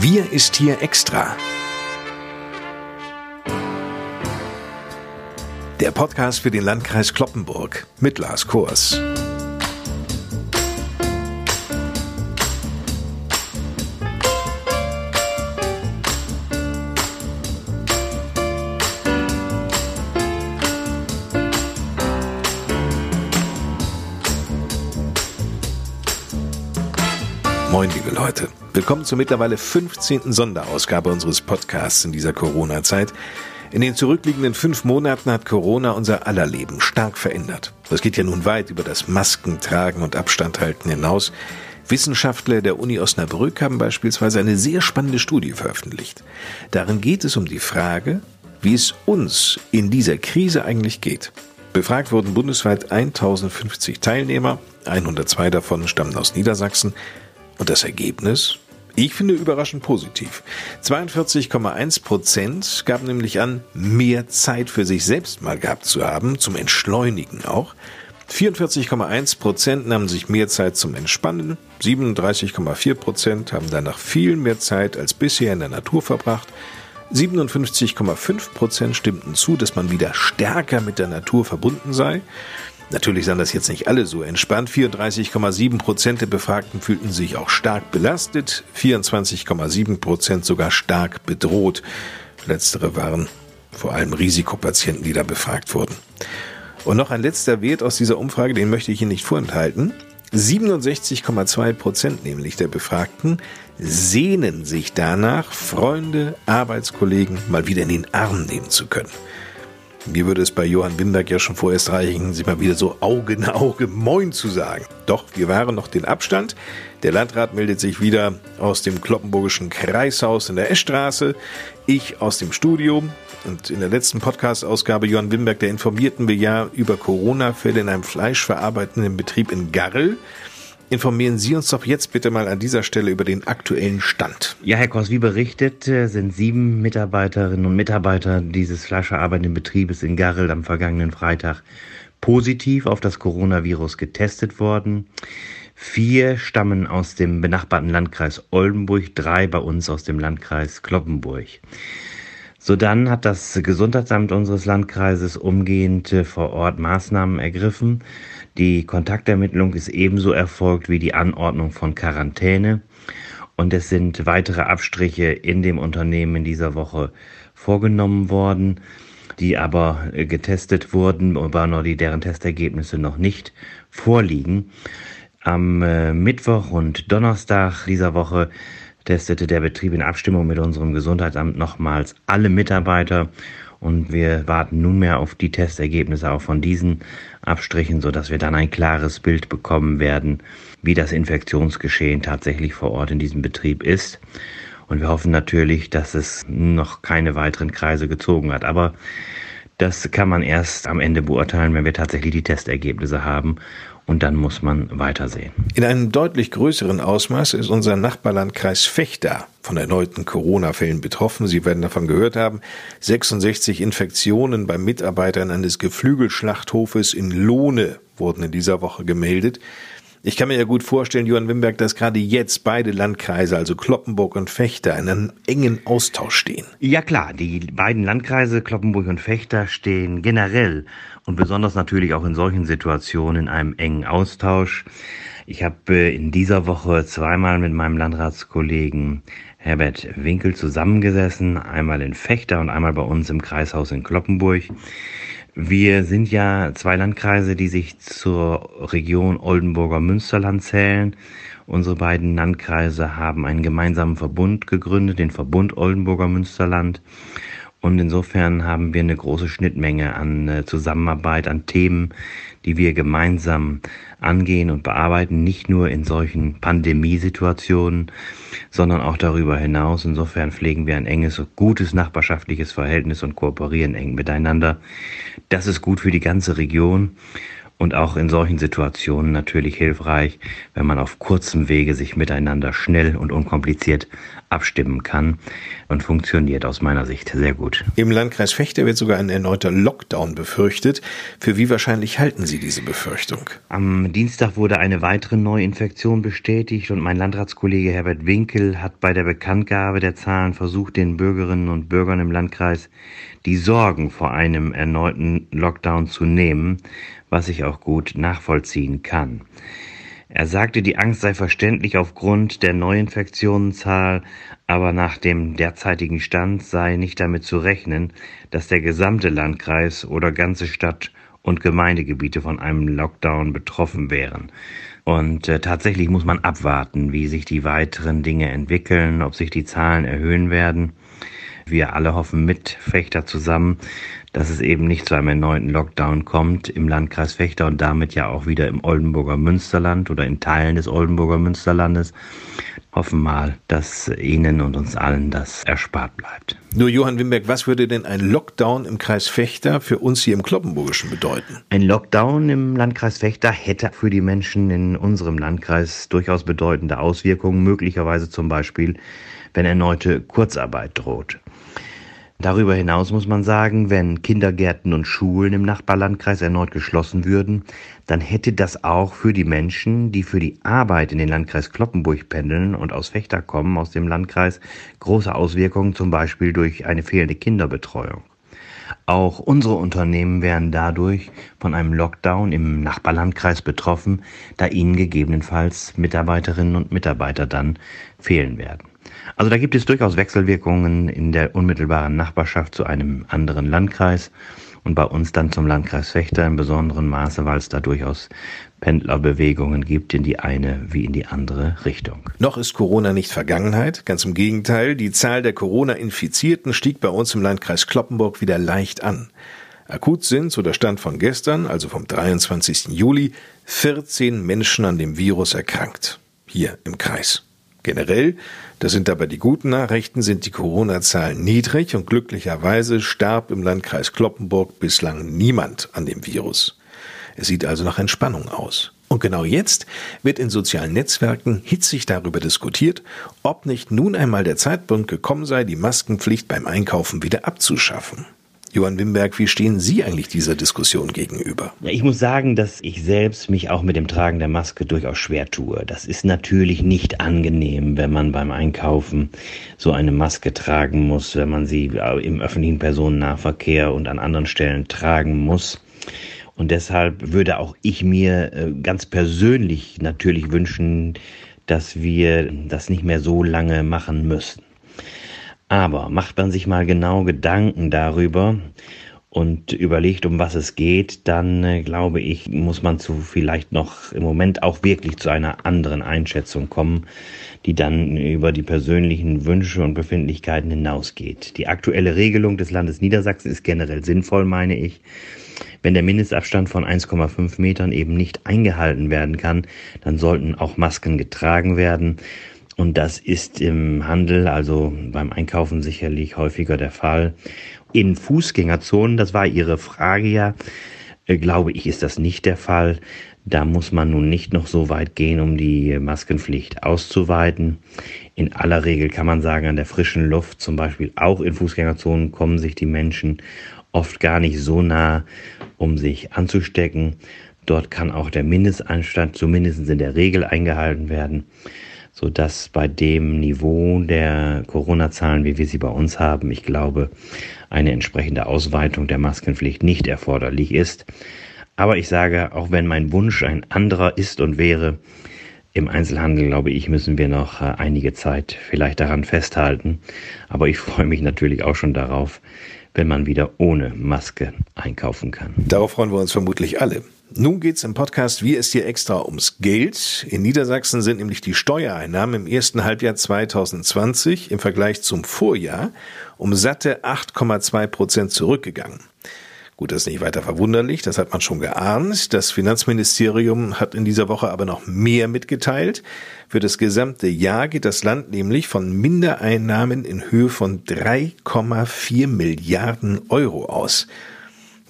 Wir ist hier extra. Der Podcast für den Landkreis Kloppenburg mit Lars Kors. Moin, liebe Leute. Willkommen zur mittlerweile 15. Sonderausgabe unseres Podcasts in dieser Corona-Zeit. In den zurückliegenden fünf Monaten hat Corona unser aller Leben stark verändert. Das geht ja nun weit über das Maskentragen und Abstandhalten hinaus. Wissenschaftler der Uni Osnabrück haben beispielsweise eine sehr spannende Studie veröffentlicht. Darin geht es um die Frage, wie es uns in dieser Krise eigentlich geht. Befragt wurden bundesweit 1050 Teilnehmer, 102 davon stammen aus Niedersachsen und das Ergebnis? Ich finde überraschend positiv. 42,1 Prozent gaben nämlich an, mehr Zeit für sich selbst mal gehabt zu haben, zum Entschleunigen auch. 44,1 Prozent nahmen sich mehr Zeit zum Entspannen, 37,4 Prozent haben danach viel mehr Zeit als bisher in der Natur verbracht, 57,5 Prozent stimmten zu, dass man wieder stärker mit der Natur verbunden sei Natürlich sahen das jetzt nicht alle so entspannt. 34,7 Prozent der Befragten fühlten sich auch stark belastet, 24,7 Prozent sogar stark bedroht. Letztere waren vor allem Risikopatienten, die da befragt wurden. Und noch ein letzter Wert aus dieser Umfrage, den möchte ich Ihnen nicht vorenthalten. 67,2 Prozent nämlich der Befragten sehnen sich danach, Freunde, Arbeitskollegen mal wieder in den Arm nehmen zu können. Mir würde es bei Johann Wimberg ja schon vorerst reichen, sich mal wieder so Auge in Auge Moin zu sagen. Doch wir wahren noch den Abstand. Der Landrat meldet sich wieder aus dem Kloppenburgischen Kreishaus in der Eschstraße. Ich aus dem Studio. Und in der letzten Podcast-Ausgabe Johann Wimberg, da informierten wir ja über Corona-Fälle in einem fleischverarbeitenden Betrieb in Garrel. Informieren Sie uns doch jetzt bitte mal an dieser Stelle über den aktuellen Stand. Ja, Herr Kors, wie berichtet, äh, sind sieben Mitarbeiterinnen und Mitarbeiter dieses fleischverarbeitenden Betriebes in Garrel am vergangenen Freitag positiv auf das Coronavirus getestet worden. Vier stammen aus dem benachbarten Landkreis Oldenburg, drei bei uns aus dem Landkreis Kloppenburg. Sodann hat das Gesundheitsamt unseres Landkreises umgehend vor Ort Maßnahmen ergriffen. Die Kontaktermittlung ist ebenso erfolgt wie die Anordnung von Quarantäne. Und es sind weitere Abstriche in dem Unternehmen in dieser Woche vorgenommen worden, die aber getestet wurden, aber noch die, deren Testergebnisse noch nicht vorliegen. Am äh, Mittwoch und Donnerstag dieser Woche testete der Betrieb in Abstimmung mit unserem Gesundheitsamt nochmals alle Mitarbeiter und wir warten nunmehr auf die Testergebnisse auch von diesen Abstrichen, sodass wir dann ein klares Bild bekommen werden, wie das Infektionsgeschehen tatsächlich vor Ort in diesem Betrieb ist. Und wir hoffen natürlich, dass es noch keine weiteren Kreise gezogen hat. Aber das kann man erst am Ende beurteilen, wenn wir tatsächlich die Testergebnisse haben und dann muss man weitersehen. In einem deutlich größeren Ausmaß ist unser Nachbarlandkreis Fechter von erneuten Corona-Fällen betroffen. Sie werden davon gehört haben. 66 Infektionen bei Mitarbeitern eines Geflügelschlachthofes in Lohne wurden in dieser Woche gemeldet. Ich kann mir ja gut vorstellen, Johann Wimberg, dass gerade jetzt beide Landkreise, also Kloppenburg und Fechter, in einem engen Austausch stehen. Ja klar, die beiden Landkreise Kloppenburg und Fechter stehen generell und besonders natürlich auch in solchen Situationen in einem engen Austausch. Ich habe äh, in dieser Woche zweimal mit meinem Landratskollegen Herbert Winkel zusammengesessen, einmal in Fechter und einmal bei uns im Kreishaus in Kloppenburg. Wir sind ja zwei Landkreise, die sich zur Region Oldenburger Münsterland zählen. Unsere beiden Landkreise haben einen gemeinsamen Verbund gegründet, den Verbund Oldenburger Münsterland. Und insofern haben wir eine große Schnittmenge an äh, Zusammenarbeit, an Themen, die wir gemeinsam angehen und bearbeiten, nicht nur in solchen Pandemiesituationen, sondern auch darüber hinaus. Insofern pflegen wir ein enges, gutes nachbarschaftliches Verhältnis und kooperieren eng miteinander. Das ist gut für die ganze Region. Und auch in solchen Situationen natürlich hilfreich, wenn man auf kurzem Wege sich miteinander schnell und unkompliziert abstimmen kann und funktioniert aus meiner Sicht sehr gut. Im Landkreis Fechter wird sogar ein erneuter Lockdown befürchtet. Für wie wahrscheinlich halten Sie diese Befürchtung? Am Dienstag wurde eine weitere Neuinfektion bestätigt und mein Landratskollege Herbert Winkel hat bei der Bekanntgabe der Zahlen versucht, den Bürgerinnen und Bürgern im Landkreis die Sorgen vor einem erneuten Lockdown zu nehmen, was ich auch gut nachvollziehen kann. Er sagte, die Angst sei verständlich aufgrund der Neuinfektionenzahl, aber nach dem derzeitigen Stand sei nicht damit zu rechnen, dass der gesamte Landkreis oder ganze Stadt und Gemeindegebiete von einem Lockdown betroffen wären. Und äh, tatsächlich muss man abwarten, wie sich die weiteren Dinge entwickeln, ob sich die Zahlen erhöhen werden. Wir alle hoffen mit Fechter zusammen, dass es eben nicht zu einem erneuten Lockdown kommt im Landkreis Fechter und damit ja auch wieder im Oldenburger Münsterland oder in Teilen des Oldenburger Münsterlandes. Hoffen mal, dass Ihnen und uns allen das erspart bleibt. Nur Johann Wimberg, was würde denn ein Lockdown im Kreis Fechter für uns hier im Kloppenburgischen bedeuten? Ein Lockdown im Landkreis Fechter hätte für die Menschen in unserem Landkreis durchaus bedeutende Auswirkungen, möglicherweise zum Beispiel, wenn erneute Kurzarbeit droht. Darüber hinaus muss man sagen, wenn Kindergärten und Schulen im Nachbarlandkreis erneut geschlossen würden, dann hätte das auch für die Menschen, die für die Arbeit in den Landkreis Kloppenburg pendeln und aus Fechter kommen, aus dem Landkreis, große Auswirkungen, zum Beispiel durch eine fehlende Kinderbetreuung. Auch unsere Unternehmen wären dadurch von einem Lockdown im Nachbarlandkreis betroffen, da ihnen gegebenenfalls Mitarbeiterinnen und Mitarbeiter dann fehlen werden. Also da gibt es durchaus Wechselwirkungen in der unmittelbaren Nachbarschaft zu einem anderen Landkreis und bei uns dann zum Landkreis Fechter in besonderem Maße, weil es da durchaus Pendlerbewegungen gibt in die eine wie in die andere Richtung. Noch ist Corona nicht Vergangenheit, ganz im Gegenteil, die Zahl der Corona-Infizierten stieg bei uns im Landkreis Kloppenburg wieder leicht an. Akut sind, so der Stand von gestern, also vom 23. Juli, 14 Menschen an dem Virus erkrankt. Hier im Kreis. Generell, das sind aber die guten Nachrichten, sind die Corona-Zahlen niedrig und glücklicherweise starb im Landkreis Kloppenburg bislang niemand an dem Virus. Es sieht also nach Entspannung aus. Und genau jetzt wird in sozialen Netzwerken hitzig darüber diskutiert, ob nicht nun einmal der Zeitpunkt gekommen sei, die Maskenpflicht beim Einkaufen wieder abzuschaffen. Johann Wimberg, wie stehen Sie eigentlich dieser Diskussion gegenüber? Ja, ich muss sagen, dass ich selbst mich auch mit dem Tragen der Maske durchaus schwer tue. Das ist natürlich nicht angenehm, wenn man beim Einkaufen so eine Maske tragen muss, wenn man sie im öffentlichen Personennahverkehr und an anderen Stellen tragen muss. Und deshalb würde auch ich mir äh, ganz persönlich natürlich wünschen, dass wir das nicht mehr so lange machen müssen. Aber macht man sich mal genau Gedanken darüber und überlegt, um was es geht, dann äh, glaube ich, muss man zu vielleicht noch im Moment auch wirklich zu einer anderen Einschätzung kommen, die dann über die persönlichen Wünsche und Befindlichkeiten hinausgeht. Die aktuelle Regelung des Landes Niedersachsen ist generell sinnvoll, meine ich. Wenn der Mindestabstand von 1,5 Metern eben nicht eingehalten werden kann, dann sollten auch Masken getragen werden. Und das ist im Handel, also beim Einkaufen sicherlich häufiger der Fall. In Fußgängerzonen, das war Ihre Frage ja, äh, glaube ich, ist das nicht der Fall. Da muss man nun nicht noch so weit gehen, um die Maskenpflicht auszuweiten. In aller Regel kann man sagen, an der frischen Luft, zum Beispiel auch in Fußgängerzonen, kommen sich die Menschen oft gar nicht so nah, um sich anzustecken. Dort kann auch der Mindestanstand zumindest in der Regel eingehalten werden so dass bei dem Niveau der Corona-Zahlen, wie wir sie bei uns haben, ich glaube, eine entsprechende Ausweitung der Maskenpflicht nicht erforderlich ist. Aber ich sage, auch wenn mein Wunsch ein anderer ist und wäre, im Einzelhandel, glaube ich, müssen wir noch äh, einige Zeit vielleicht daran festhalten. Aber ich freue mich natürlich auch schon darauf, wenn man wieder ohne Maske einkaufen kann. Darauf freuen wir uns vermutlich alle. Nun geht's im Podcast Wie ist hier extra ums Geld. In Niedersachsen sind nämlich die Steuereinnahmen im ersten Halbjahr 2020 im Vergleich zum Vorjahr um satte 8,2 Prozent zurückgegangen. Gut, das ist nicht weiter verwunderlich, das hat man schon geahnt. Das Finanzministerium hat in dieser Woche aber noch mehr mitgeteilt. Für das gesamte Jahr geht das Land nämlich von Mindereinnahmen in Höhe von 3,4 Milliarden Euro aus.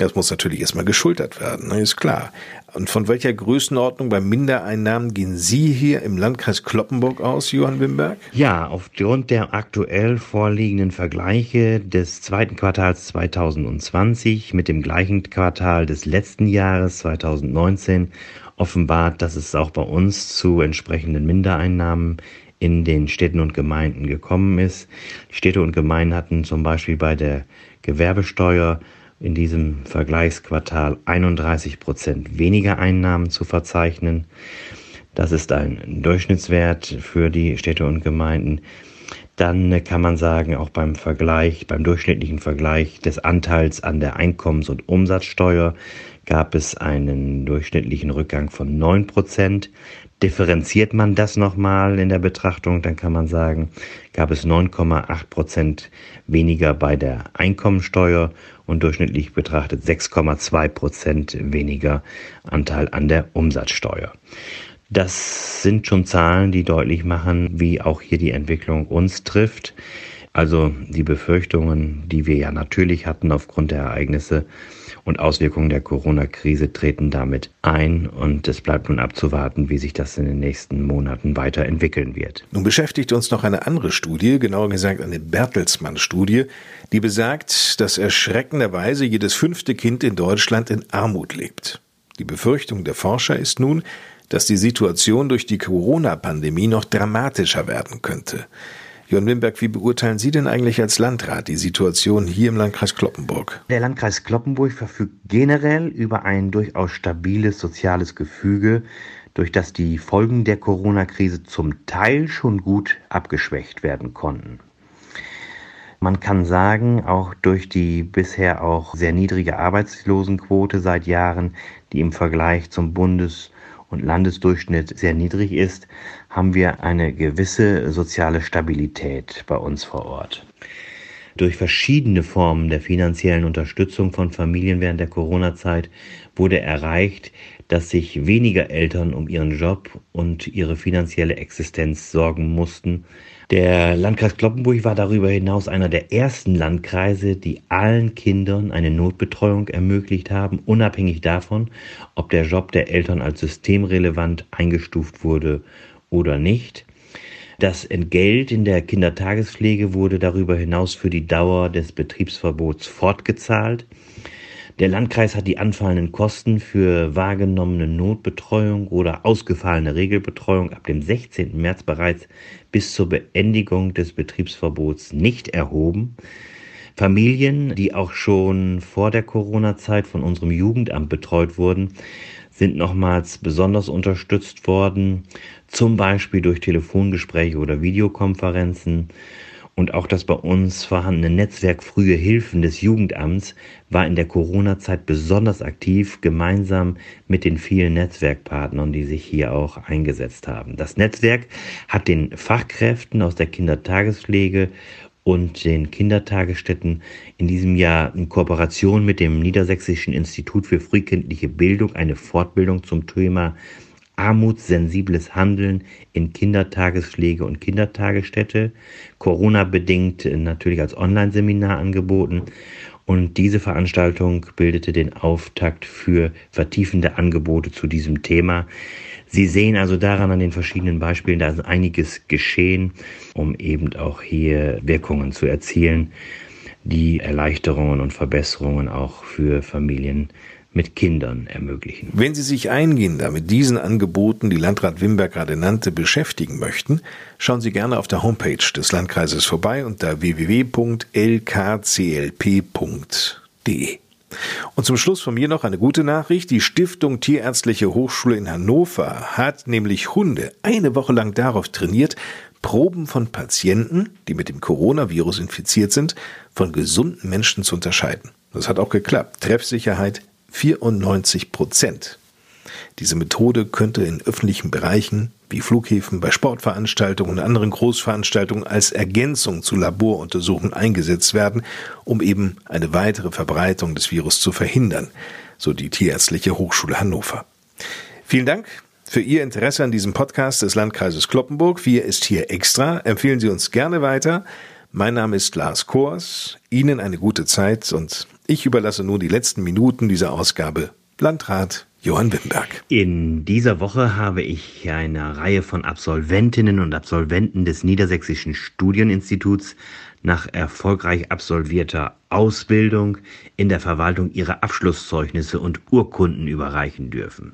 Das muss natürlich erstmal geschultert werden, ne, ist klar. Und von welcher Größenordnung bei Mindereinnahmen gehen Sie hier im Landkreis Kloppenburg aus, Johann Wimberg? Ja, aufgrund der aktuell vorliegenden Vergleiche des zweiten Quartals 2020 mit dem gleichen Quartal des letzten Jahres 2019 offenbart, dass es auch bei uns zu entsprechenden Mindereinnahmen in den Städten und Gemeinden gekommen ist. Städte und Gemeinden hatten zum Beispiel bei der Gewerbesteuer in diesem Vergleichsquartal 31 Prozent weniger Einnahmen zu verzeichnen. Das ist ein Durchschnittswert für die Städte und Gemeinden. Dann kann man sagen, auch beim Vergleich, beim durchschnittlichen Vergleich des Anteils an der Einkommens- und Umsatzsteuer gab es einen durchschnittlichen Rückgang von 9 Prozent. Differenziert man das nochmal in der Betrachtung, dann kann man sagen, gab es 9,8 Prozent weniger bei der Einkommensteuer und durchschnittlich betrachtet 6,2 Prozent weniger Anteil an der Umsatzsteuer. Das sind schon Zahlen, die deutlich machen, wie auch hier die Entwicklung uns trifft. Also die Befürchtungen, die wir ja natürlich hatten aufgrund der Ereignisse und Auswirkungen der Corona-Krise treten damit ein und es bleibt nun abzuwarten, wie sich das in den nächsten Monaten weiterentwickeln wird. Nun beschäftigt uns noch eine andere Studie, genauer gesagt eine Bertelsmann-Studie, die besagt, dass erschreckenderweise jedes fünfte Kind in Deutschland in Armut lebt. Die Befürchtung der Forscher ist nun, dass die Situation durch die Corona-Pandemie noch dramatischer werden könnte. Jörn Wimberg, wie beurteilen Sie denn eigentlich als Landrat die Situation hier im Landkreis Kloppenburg? Der Landkreis Kloppenburg verfügt generell über ein durchaus stabiles soziales Gefüge, durch das die Folgen der Corona-Krise zum Teil schon gut abgeschwächt werden konnten. Man kann sagen, auch durch die bisher auch sehr niedrige Arbeitslosenquote seit Jahren, die im Vergleich zum Bundes- und Landesdurchschnitt sehr niedrig ist, haben wir eine gewisse soziale Stabilität bei uns vor Ort. Durch verschiedene Formen der finanziellen Unterstützung von Familien während der Corona-Zeit wurde erreicht, dass sich weniger Eltern um ihren Job und ihre finanzielle Existenz sorgen mussten. Der Landkreis Kloppenburg war darüber hinaus einer der ersten Landkreise, die allen Kindern eine Notbetreuung ermöglicht haben, unabhängig davon, ob der Job der Eltern als systemrelevant eingestuft wurde oder nicht. Das Entgelt in der Kindertagespflege wurde darüber hinaus für die Dauer des Betriebsverbots fortgezahlt. Der Landkreis hat die anfallenden Kosten für wahrgenommene Notbetreuung oder ausgefallene Regelbetreuung ab dem 16. März bereits bis zur Beendigung des Betriebsverbots nicht erhoben. Familien, die auch schon vor der Corona-Zeit von unserem Jugendamt betreut wurden, sind nochmals besonders unterstützt worden, zum Beispiel durch Telefongespräche oder Videokonferenzen. Und auch das bei uns vorhandene Netzwerk Frühe Hilfen des Jugendamts war in der Corona-Zeit besonders aktiv, gemeinsam mit den vielen Netzwerkpartnern, die sich hier auch eingesetzt haben. Das Netzwerk hat den Fachkräften aus der Kindertagespflege und den Kindertagesstätten in diesem Jahr in Kooperation mit dem Niedersächsischen Institut für frühkindliche Bildung eine Fortbildung zum Thema armutssensibles Handeln in Kindertagespflege und Kindertagesstätte, Corona-bedingt natürlich als Online-Seminar angeboten. Und diese Veranstaltung bildete den Auftakt für vertiefende Angebote zu diesem Thema. Sie sehen also daran an den verschiedenen Beispielen, da ist einiges geschehen, um eben auch hier Wirkungen zu erzielen, die Erleichterungen und Verbesserungen auch für Familien mit Kindern ermöglichen. Wenn Sie sich eingehender mit diesen Angeboten, die Landrat Wimberg gerade nannte, beschäftigen möchten, schauen Sie gerne auf der Homepage des Landkreises vorbei unter www.lkclp.de. Und zum Schluss von mir noch eine gute Nachricht. Die Stiftung Tierärztliche Hochschule in Hannover hat nämlich Hunde eine Woche lang darauf trainiert, Proben von Patienten, die mit dem Coronavirus infiziert sind, von gesunden Menschen zu unterscheiden. Das hat auch geklappt. Treffsicherheit 94 Prozent. Diese Methode könnte in öffentlichen Bereichen wie Flughäfen, bei Sportveranstaltungen und anderen Großveranstaltungen als Ergänzung zu Laboruntersuchungen eingesetzt werden, um eben eine weitere Verbreitung des Virus zu verhindern, so die Tierärztliche Hochschule Hannover. Vielen Dank für Ihr Interesse an diesem Podcast des Landkreises Kloppenburg. Wir ist hier extra. Empfehlen Sie uns gerne weiter. Mein Name ist Lars Kors. Ihnen eine gute Zeit und Ich überlasse nun die letzten Minuten dieser Ausgabe Landrat Johann Wimberg. In dieser Woche habe ich eine Reihe von Absolventinnen und Absolventen des Niedersächsischen Studieninstituts nach erfolgreich absolvierter Ausbildung in der Verwaltung ihre Abschlusszeugnisse und Urkunden überreichen dürfen.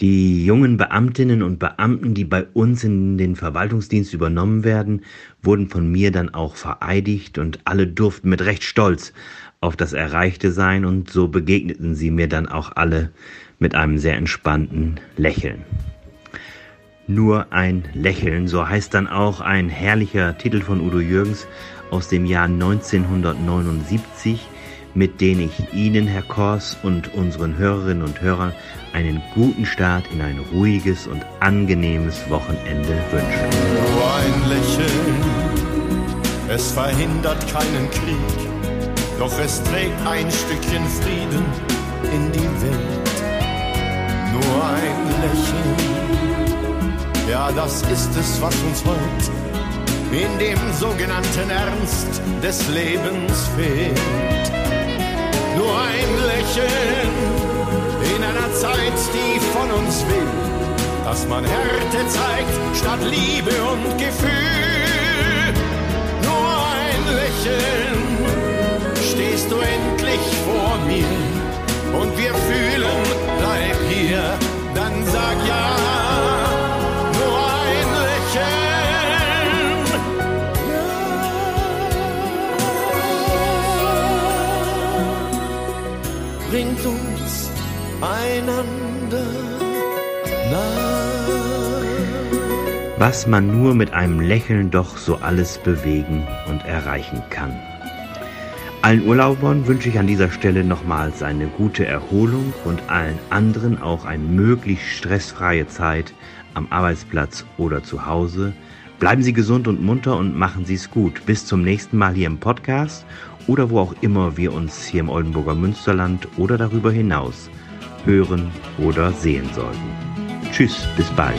Die jungen Beamtinnen und Beamten, die bei uns in den Verwaltungsdienst übernommen werden, wurden von mir dann auch vereidigt und alle durften mit Recht stolz auf das Erreichte sein und so begegneten sie mir dann auch alle mit einem sehr entspannten Lächeln. Nur ein Lächeln, so heißt dann auch ein herrlicher Titel von Udo Jürgens aus dem Jahr 1979, mit dem ich Ihnen, Herr Kors, und unseren Hörerinnen und Hörern einen guten Start in ein ruhiges und angenehmes Wochenende wünsche. Nur ein Lächeln, es verhindert keinen Krieg doch es trägt ein Stückchen Frieden in die Welt. Nur ein Lächeln, ja, das ist es, was uns heute in dem sogenannten Ernst des Lebens fehlt. Nur ein Lächeln in einer Zeit, die von uns will, dass man Härte zeigt statt Liebe und Gefühl. Nur ein Lächeln stehst du endlich vor mir und wir fühlen, bleib hier, dann sag ja, nur ein Lächeln. Bringt uns einander nah. Was man nur mit einem Lächeln doch so alles bewegen und erreichen kann. Allen Urlaubern wünsche ich an dieser Stelle nochmals eine gute Erholung und allen anderen auch eine möglichst stressfreie Zeit am Arbeitsplatz oder zu Hause. Bleiben Sie gesund und munter und machen Sie es gut. Bis zum nächsten Mal hier im Podcast oder wo auch immer wir uns hier im Oldenburger Münsterland oder darüber hinaus hören oder sehen sollten. Tschüss, bis bald.